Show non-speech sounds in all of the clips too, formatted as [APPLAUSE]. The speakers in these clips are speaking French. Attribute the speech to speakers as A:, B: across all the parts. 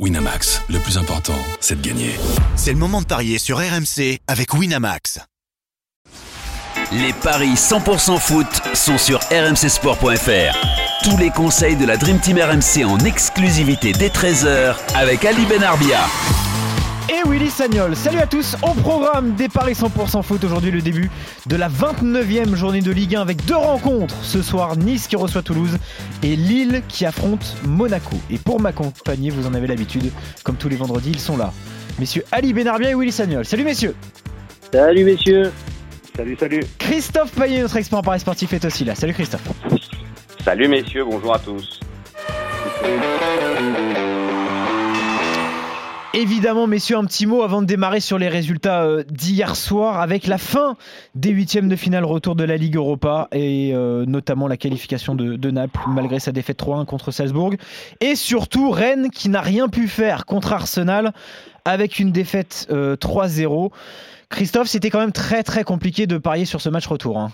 A: Winamax, le plus important, c'est de gagner.
B: C'est le moment de parier sur RMC avec Winamax.
C: Les paris 100% foot sont sur rmcsport.fr. Tous les conseils de la Dream Team RMC en exclusivité dès 13h avec Ali Benarbia
D: et Willy Sagnol. Salut à tous, au programme des Paris 100% foot aujourd'hui le début de la 29e journée de Ligue 1 avec deux rencontres. Ce soir, Nice qui reçoit Toulouse et Lille qui affronte Monaco. Et pour m'accompagner, vous en avez l'habitude, comme tous les vendredis, ils sont là. Messieurs Ali Benarbia et Willy Sagnol. Salut messieurs.
E: Salut messieurs. Salut, salut.
D: Christophe Payet, notre expert en Paris sportif, est aussi là. Salut Christophe.
F: Salut messieurs, bonjour à tous.
D: Évidemment, messieurs, un petit mot avant de démarrer sur les résultats euh, d'hier soir avec la fin des huitièmes de finale retour de la Ligue Europa et euh, notamment la qualification de, Naples malgré sa défaite 3-1 contre Salzbourg et surtout Rennes qui n'a rien pu faire contre Arsenal avec une défaite 3-0. Euh, Christophe, c'était quand même très très compliqué de parier sur ce match retour. Hein.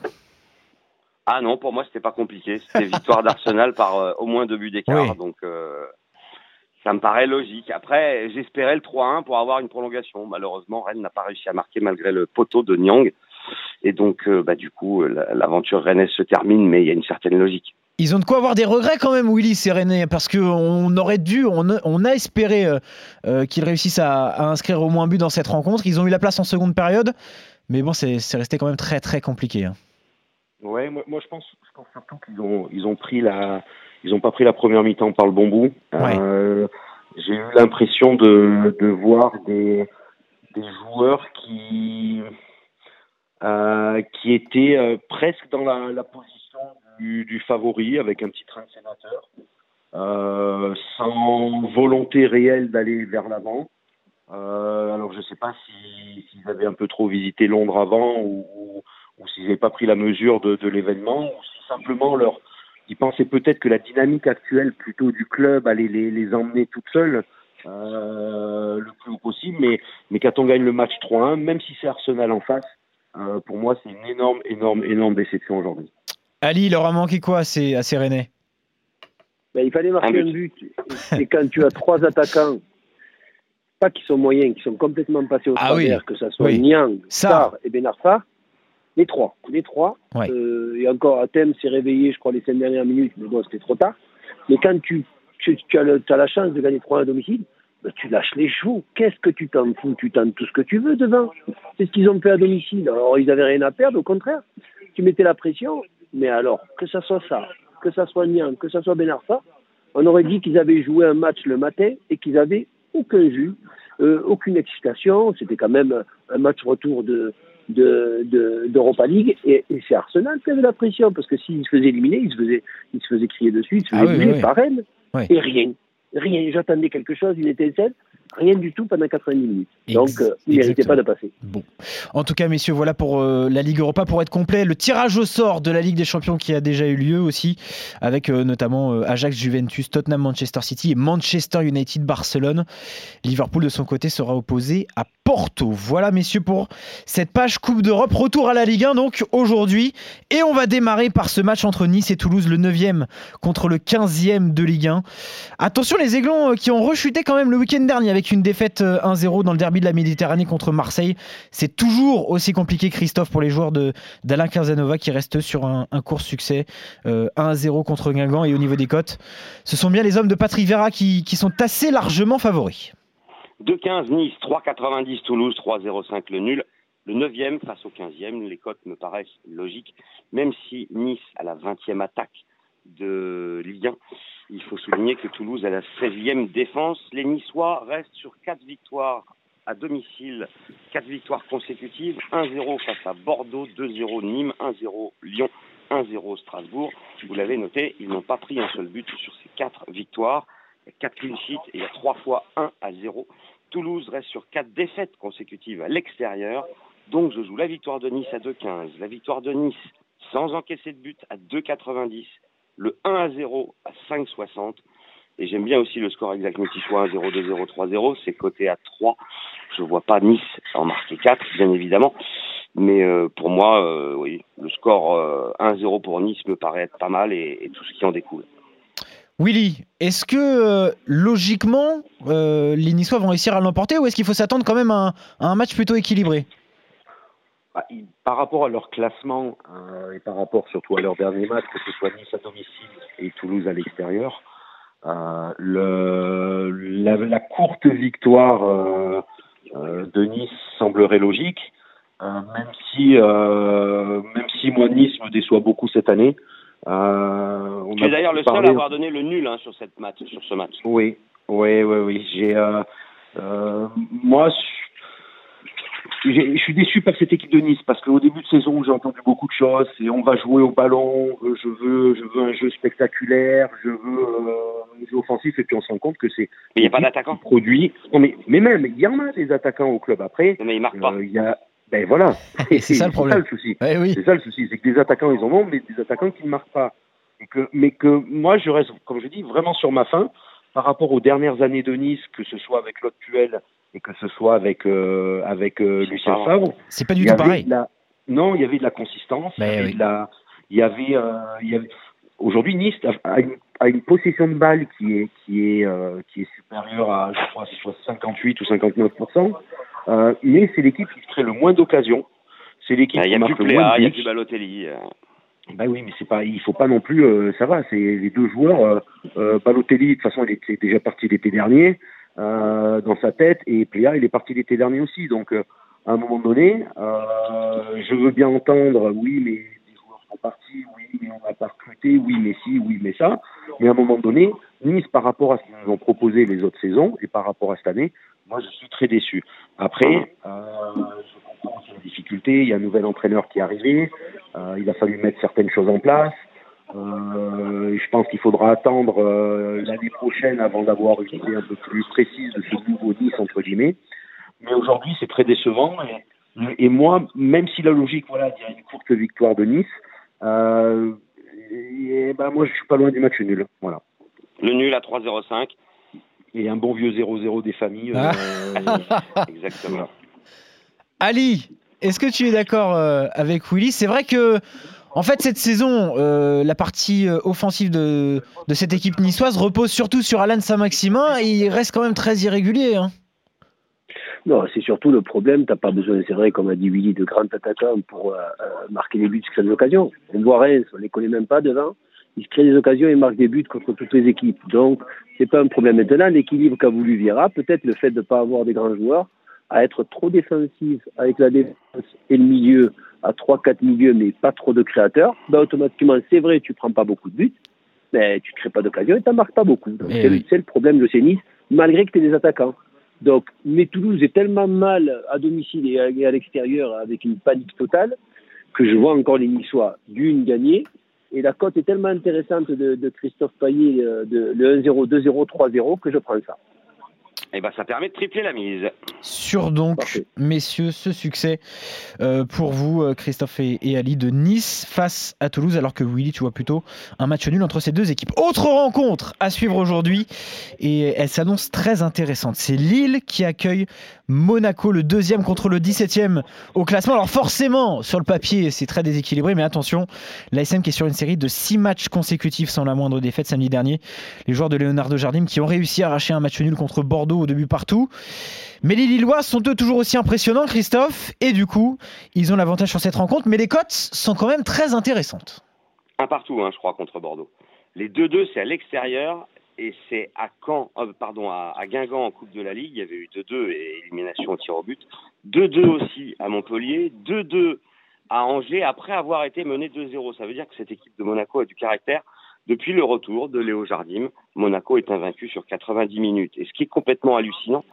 F: Ah non, pour moi c'était pas compliqué. C'était victoire d'Arsenal par au moins deux buts d'écart, donc ça me paraît logique. Après, j'espérais le 3-1 pour avoir une prolongation. Malheureusement, Rennes n'a pas réussi à marquer malgré le poteau de Nyang. Et donc, euh, bah, du coup, l'aventure rennaise se termine, mais il y a une certaine logique.
D: Ils ont de quoi avoir des regrets quand même, Willy, ces Rennais, parce qu'on aurait dû, on a, espéré euh, euh, qu'ils réussissent à, inscrire au moins un but dans cette rencontre. Ils ont eu la place en seconde période, mais bon, c'est resté quand même très très compliqué. Hein.
E: Ouais, moi, moi, je pense, je pense surtout qu'ils ont, ils ont pris la, ils n'ont pas pris la première mi-temps par le bon bout. Euh, j'ai eu l'impression de, de voir des, des joueurs qui euh, qui étaient euh, presque dans la, la position du, du, favori avec un petit train de sénateur, euh, sans volonté réelle d'aller vers l'avant. Alors je ne sais pas s'ils si, avaient un peu trop visité Londres avant ou, ou, s'ils n'avaient pas pris la mesure de, de l'événement ou si simplement leur ils pensaient peut-être que la dynamique actuelle plutôt du club allait les, les emmener toutes seules euh, le plus haut possible. Mais, mais quand on gagne le match 3-1, même si c'est Arsenal en face, euh, pour moi, c'est une énorme, énorme, énorme déception aujourd'hui.
D: Ali, il leur a manqué quoi à ces, à ben,
E: Il fallait marquer un but. Et quand tu as trois attaquants, pas qui sont moyens, qui sont complètement passés au ah travers, que ce soit Niang, Sar et Benarfa, les trois. Les trois. Euh, et encore, Athènes s'est réveillé, je crois, les cinq dernières minutes, mais bon, c'était trop tard. Mais quand tu, tu, as, la chance de gagner 3 à domicile, ben, tu lâches les chevaux. Qu'est-ce que tu t'en fous? Tu tentes tout ce que tu veux devant. C'est ce qu'ils ont fait à domicile. Alors, ils n'avaient rien à perdre, au contraire. Tu mettais la pression. Mais alors, que ça soit ça, que ça soit Nian, que ça soit Benarfa, on aurait dit qu'ils avaient joué un match le matin et qu'ils avaient aucun jus, euh, aucune excitation. C'était quand même un match retour de, d'Europa de, League et, c'est Arsenal qui avait la pression parce que s'il se faisait éliminer, il se faisait, il se faisait crier dessus, il se faisait ah par Rennes et rien. Rien. J'attendais quelque chose, une étincelle. Rien du tout pendant 90 minutes. Donc, euh, il n'héritait pas de passer.
D: Bon. En tout cas, messieurs, voilà pour euh, la Ligue Europa. Pour être complet, le tirage au sort de la Ligue des Champions qui a déjà eu lieu aussi, avec euh, notamment Ajax, Juventus, Tottenham, Manchester City et Manchester United, Barcelone. Liverpool, de son côté, sera opposé à Porto. Voilà, messieurs, pour cette page Coupe d'Europe. Retour à la Ligue 1, donc, aujourd'hui. Et on va démarrer par ce match entre Nice et Toulouse, le 9e contre le 15e de Ligue 1. Attention, les Aiglons qui ont rechuté quand même le week-end dernier avec une défaite 1-0 euh, dans le derby de la Méditerranée contre Marseille. C'est toujours aussi compliqué, Christophe, pour les joueurs d'Alain Carzanova qui restent sur un, court succès. 1-0 euh, contre Guingamp et au niveau des cotes, ce sont bien les hommes de Patrick Vera qui, sont assez largement favoris.
F: 2-15 Nice, 3-90 Toulouse, 3-05 le nul. Le 9e face au 15e, les cotes me paraissent logiques, même si Nice a la 20e attaque de Ligue 1 il faut souligner que Toulouse a la 16e défense. Les Niçois restent sur 4 victoires à domicile, 4 victoires consécutives, 1-0 face à Bordeaux, 2-0 Nîmes, 1-0 Lyon, 1-0 Strasbourg. Vous l'avez noté, ils n'ont pas pris un seul but sur ces 4 victoires. Il y a 4 clean sheets et il y a 3 fois 1 à 0. Toulouse reste sur 4 défaites consécutives à l'extérieur. Donc je joue la victoire de Nice à 2-15, la victoire de Nice sans encaisser de but à 2,90 le 1 à 0 à 5,60. Et j'aime bien aussi le score exact soit 1, 0, 2, 0, 3, 0. C'est coté à 3. Je vois pas Nice en marquer 4, bien évidemment. Mais euh, pour moi, euh, oui, le score 1-0 euh, pour Nice me paraît être pas mal et, tout ce qui en découle.
D: Willy, est-ce que logiquement les Niçois vont réussir à l'emporter ou est-ce qu'il faut s'attendre quand même à, un match plutôt équilibré?
G: Bah, Par rapport à leur classement euh, et par rapport surtout à leur dernier match, que ce soit Nice à domicile et Toulouse à l'extérieur, le, la, courte victoire de Nice semblerait logique, même si même si moi Nice me déçoit beaucoup cette année.
F: Euh, on tu es d'ailleurs le seul à avoir donné le nul hein, sur, cette match, sur ce match.
G: Oui, oui, oui, oui. J'ai, euh, euh, moi, je suis déçu par cette équipe de Nice parce qu'au début de saison, j'ai entendu beaucoup de choses et on va jouer au ballon. Je veux, je veux un jeu spectaculaire. Je veux euh, un jeu offensif et puis on se rend compte que c'est.
F: Mais il n'y a pas d'attaquant.
G: Produit. Non, mais, mais même, il y en a des attaquants au club après.
F: mais ils marquent pas.
G: Il y a, ben voilà. [LAUGHS]
D: c'est ça le problème.
G: Ça, le souci. C'est ça le souci, c'est que des attaquants ils en ont, mais des attaquants qui ne marquent pas. Et que, mais que moi je reste, comme je dis, vraiment sur ma fin par rapport aux dernières années de Nice, que ce soit avec Claude Puel et que ce soit avec euh, avec euh, Lucien Favre.
D: C'est pas du tout pareil.
G: Non, il y avait de la consistance. il y avait, la... il y avait, euh, il y avait... Aujourd'hui, Nice a une, a une, possession de balle qui est qui est qui est supérieure à je crois 58 ou 59 euh, mais c'est l'équipe qui crée le moins d'occasions. C'est l'équipe
F: bah, qui
G: marque
F: le
G: moins
F: Il y a plus Balotelli.
G: Ben oui, mais c'est pas, il faut pas non plus, euh, ça va, c'est les deux joueurs. Euh, euh, Balotelli, de toute façon, il était déjà parti l'été dernier dans sa tête, et Pléa, il est parti l'été dernier aussi. Donc, à un moment donné, je veux bien entendre, oui, mais les joueurs sont partis, oui, mais on n'a pas recruté, oui, mais si, oui, mais ça. Mais à un moment donné, Nice, par rapport à ce qu'ils nous ont proposé les autres saisons et par rapport à cette année, moi, je suis très déçu. Après, euh, je comprends qu'il y a des difficultés. Il y a un nouvel entraîneur qui est arrivé. Euh, il a fallu mettre certaines choses en place. Euh, je pense qu'il faudra attendre euh, l'année prochaine avant d'avoir une idée un peu plus précise de ce nouveau Nice, entre guillemets. Mais aujourd'hui, c'est très décevant. Et, et, moi, même si la logique, voilà, il y a une courte victoire de Nice, euh, et, ben moi, je suis pas loin du match nul. Voilà.
F: Le nul à 3-0-5
G: et un bon vieux 0-0 des familles.
F: Ah. Euh, [LAUGHS] exactement.
D: Ali, est-ce que tu es d'accord euh, avec Willy? C'est vrai que, en fait, cette saison, euh, la partie offensive de, cette équipe niçoise repose surtout sur Alan Saint-Maximin et il reste quand même très irrégulier. Hein.
E: Non, c'est surtout le problème. Tu n'as pas besoin, c'est vrai, comme a dit Willy, de grands attaquants pour marquer les buts sur cette occasion. On voit Reims, on les connaît même pas devant il se crée des occasions et marque des buts contre toutes les équipes. Donc, c'est pas un problème. Maintenant, l'équilibre qu'a voulu Vira, peut-être le fait de ne pas avoir des grands joueurs, à être trop défensif avec la défense et le milieu, à 3-4 milieux, mais pas trop de créateurs, ben, automatiquement, c'est vrai, tu prends pas beaucoup de buts, mais tu crées pas d'occasion et tu marques pas beaucoup. Eh c'est le problème de ces Nice, malgré que tu es des attaquants. Donc, mais Toulouse est tellement mal à domicile et à, l'extérieur avec une panique totale que je vois encore les Niçois d'une gagner et la cote est tellement intéressante de, de Christophe Payet, euh, de, le 1-0, 2-0, 3-0, que je prends ça.
F: Et eh ben, ça permet de tripler la mise.
D: Sur donc, messieurs, ce succès euh, pour vous, euh, Christophe et, Ali, de Nice face à Toulouse, alors que Willy, tu vois plutôt un match nul entre ces deux équipes. Autre rencontre à suivre aujourd'hui, et elle s'annonce très intéressante. C'est Lille qui accueille Monaco, le deuxième contre le 17e au classement. Alors forcément, sur le papier, c'est très déséquilibré, mais attention, l'ASM qui est sur une série de six matchs consécutifs sans la moindre défaite samedi dernier. Les joueurs de Leonardo Jardim qui ont réussi à arracher un match nul contre Bordeaux au début partout. Mais les Lillois sont eux toujours aussi impressionnants, Christophe, et du coup, ils ont l'avantage sur cette rencontre, mais les cotes sont quand même très intéressantes.
F: Un partout, hein, je crois, contre Bordeaux. Les 2-2, c'est à l'extérieur et c'est à Caen, euh, pardon, à, Guingamp en Coupe de la Ligue, il y avait eu 2-2 et élimination au tir au but. 2-2 aussi à Montpellier, 2-2 à Angers après avoir été mené 2-0. Ça veut dire que cette équipe de Monaco a du caractère. Depuis le retour de Léo Jardim, Monaco est invaincu sur 90 minutes. Et ce qui est complètement hallucinant,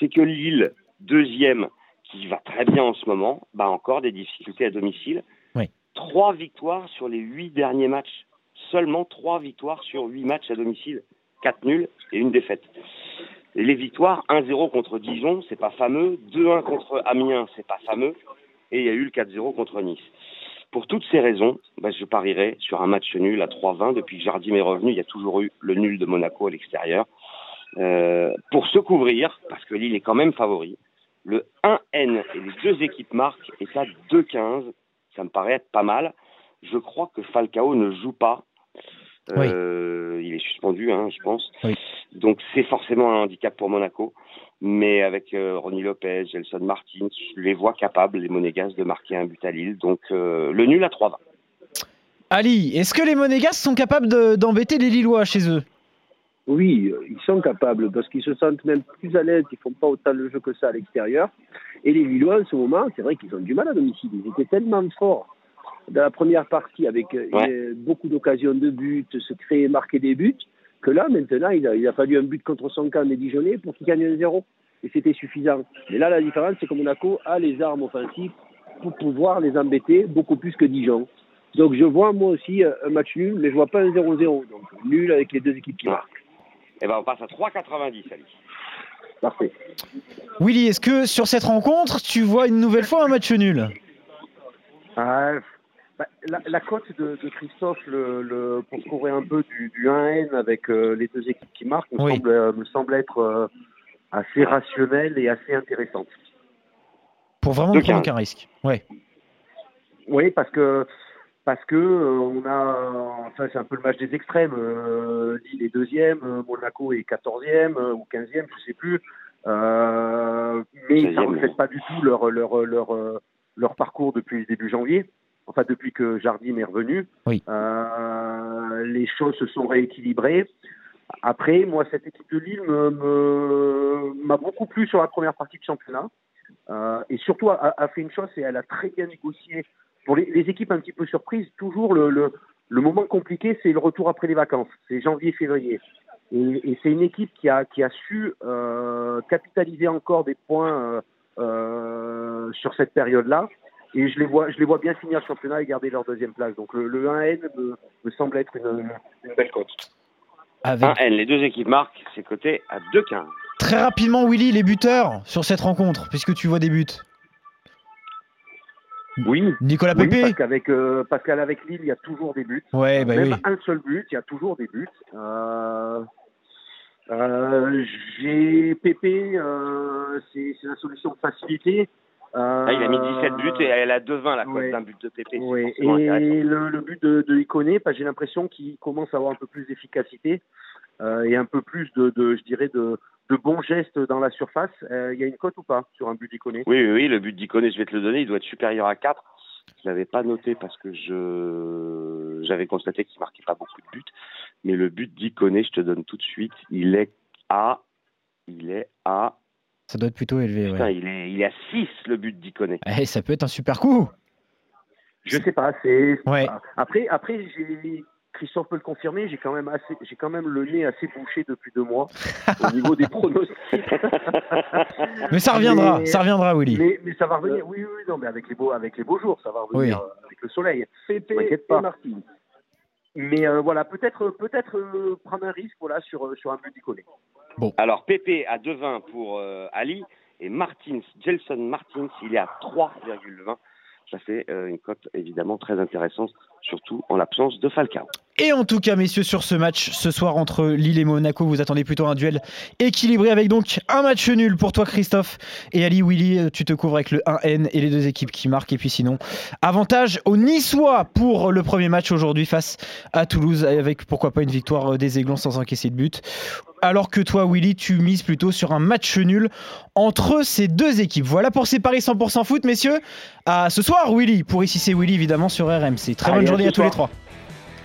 F: c'est que Lille, deuxième, qui va très bien en ce moment, a encore des difficultés à domicile. Trois victoires sur les huit derniers matchs. Seulement trois victoires sur huit matchs à domicile. 4 nuls et une défaite. Les victoires, 1-0 contre Dijon, c'est pas fameux, 2-1 contre Amiens, c'est pas fameux, et il y a eu le 4-0 contre Nice. Pour toutes ces raisons, bah, je parierais sur un match nul à 3-20. Depuis que Jardim est revenu, il y a toujours eu le nul de Monaco à l'extérieur. Euh, pour se couvrir, parce que Lille est quand même favori, le 1N et les deux équipes marquent est à 2-15. Ça me paraît être pas mal. Je crois que Falcao ne joue pas il est suspendu, hein, je pense. Donc c'est forcément un handicap pour Monaco. Mais avec Ronnie Lopez, Gelson Martin, je les vois capables, les Monégas, de marquer un but à Lille. Donc le nul à 3-20.
D: Ali, est-ce que les Monégas sont capables d'embêter les Lillois chez eux?
E: Oui, ils sont capables parce qu'ils se sentent même plus à l'aise, ils font pas autant de jeu que ça à l'extérieur. Et les Lillois, en ce moment, c'est vrai qu'ils ont du mal à domicile. Ils étaient tellement forts dans la première partie avec euh, beaucoup d'occasions de but, se créer, marquer des buts, que là, maintenant, il a, fallu un but contre son camp des Dijonais pour qu'il gagne un zéro. Et c'était suffisant. Mais là, la différence, c'est que Monaco a les armes offensives pour pouvoir les embêter beaucoup plus que Dijon. Donc je vois moi aussi un match nul, mais je vois pas un 0-0. Donc nul avec les deux équipes qui marquent.
F: Eh ben, on passe à 3,90, Ali.
E: Parfait.
D: Willy, est-ce que sur cette rencontre, tu vois une nouvelle fois un match nul?
G: Euh, bah, la, cote de, Christophe le, pour couvrir un peu du, 1N avec euh, les deux équipes qui marquent me, semble, euh, me semble, être assez rationnelle et assez intéressante.
D: Pour vraiment prendre aucun risque. Ouais.
G: Oui, parce que parce que euh, on a, enfin c'est un peu le match des extrêmes. Euh, Lille est deuxième, euh, Monaco est quatorzième ou quinzième, je sais plus. mais ça ne reflète pas du tout leur leur leur leur parcours depuis le début janvier. Enfin depuis que Jardim est revenu.
D: Oui.
G: les choses se sont rééquilibrées. Après, moi, cette équipe de Lille m'a me, beaucoup plu sur la première partie de championnat. et surtout a, a, fait une chose, c'est elle a très bien négocié pour les, équipes un petit peu surprises, toujours le, le, moment compliqué, c'est le retour après les vacances. C'est janvier-février. Et, c'est une équipe qui a, qui a su euh, capitaliser encore des points euh, euh, sur cette période-là. Et je les, vois, je les vois bien finir le championnat et garder leur deuxième place. Donc le, 1N me, semble être une, belle cote.
F: 1N, les deux équipes marquent, c'est coté à 2,15.
D: Très rapidement, Willy, les buteurs sur cette rencontre, puisque tu vois des buts.
G: Oui.
D: Nicolas Pépé
G: Parce qu'avec euh, Pascal avec Lille, il y a toujours des buts.
D: Ouais, bah
G: Même un seul but, il y a toujours des buts. Euh, euh, j'ai Pépé, c'est la solution de
F: il a mis 17 buts et elle a 2-20 la cause d'un but de Pépé.
G: Ouais. Et le, but de, de Iconé, bah, j'ai l'impression qu'il commence à avoir un peu plus d'efficacité et un peu plus de, de je dirais, de, de bons gestes dans la surface. Euh, il y a une cote ou pas sur un but d'Iconé?
F: Oui, oui, oui, le but d'Iconé, je vais te le donner, il doit être supérieur à 4. Je l'avais pas noté parce que je j'avais constaté qu'il marquait pas beaucoup de buts. Mais le but d'Iconé, je te donne tout de suite, il est à il est à
D: ça doit être plutôt élevé.
F: Putain, il, est, il est à 6 le but d'Iconé.
D: Eh, ça peut être un super coup.
G: Je sais pas, c'est. Ouais. Après, après j'ai Christophe peut le confirmer, j'ai quand même assez, j'ai quand même le nez assez bouché depuis deux mois [LAUGHS] au niveau des pronostics. [LAUGHS]
D: mais ça reviendra, ça reviendra, Willy.
G: Mais, ça va revenir, oui, oui, non, mais avec les beaux, avec les beaux jours, ça va revenir euh, avec le soleil.
E: Pépé et Martin.
G: Mais euh, voilà, peut-être, peut-être euh, prendre un risque, voilà, sur sur un but d'Iconé.
F: Bon. Alors Pépé à 2,20 pour Ali et Martins, Gelson Martins, il est à 3,20 ça fait euh, une cote évidemment très intéressante, surtout en l'absence de Falcao.
D: Et en tout cas, messieurs, sur ce match ce soir entre Lille et Monaco, vous attendez plutôt un duel équilibré avec donc un match nul pour toi, Christophe. Et Ali Willy, tu te couvres avec le 1N et les deux équipes qui marquent. Et puis sinon, avantage au Niçois pour le premier match aujourd'hui face à Toulouse, avec pourquoi pas une victoire des Aiglons sans encaisser de but alors que toi, Willy, tu mises plutôt sur un match nul entre ces deux équipes. Voilà pour ces paris 100% foot, messieurs. À ce soir, Willy, pour ici c'est Willy, évidemment, sur RMC. Très bonne journée à, tous les trois.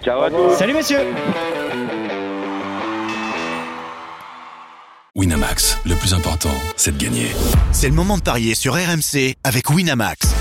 F: Ciao à tous.
D: Salut, messieurs.
A: Winamax, le plus important, c'est de gagner.
B: C'est le moment de parier sur RMC avec Winamax.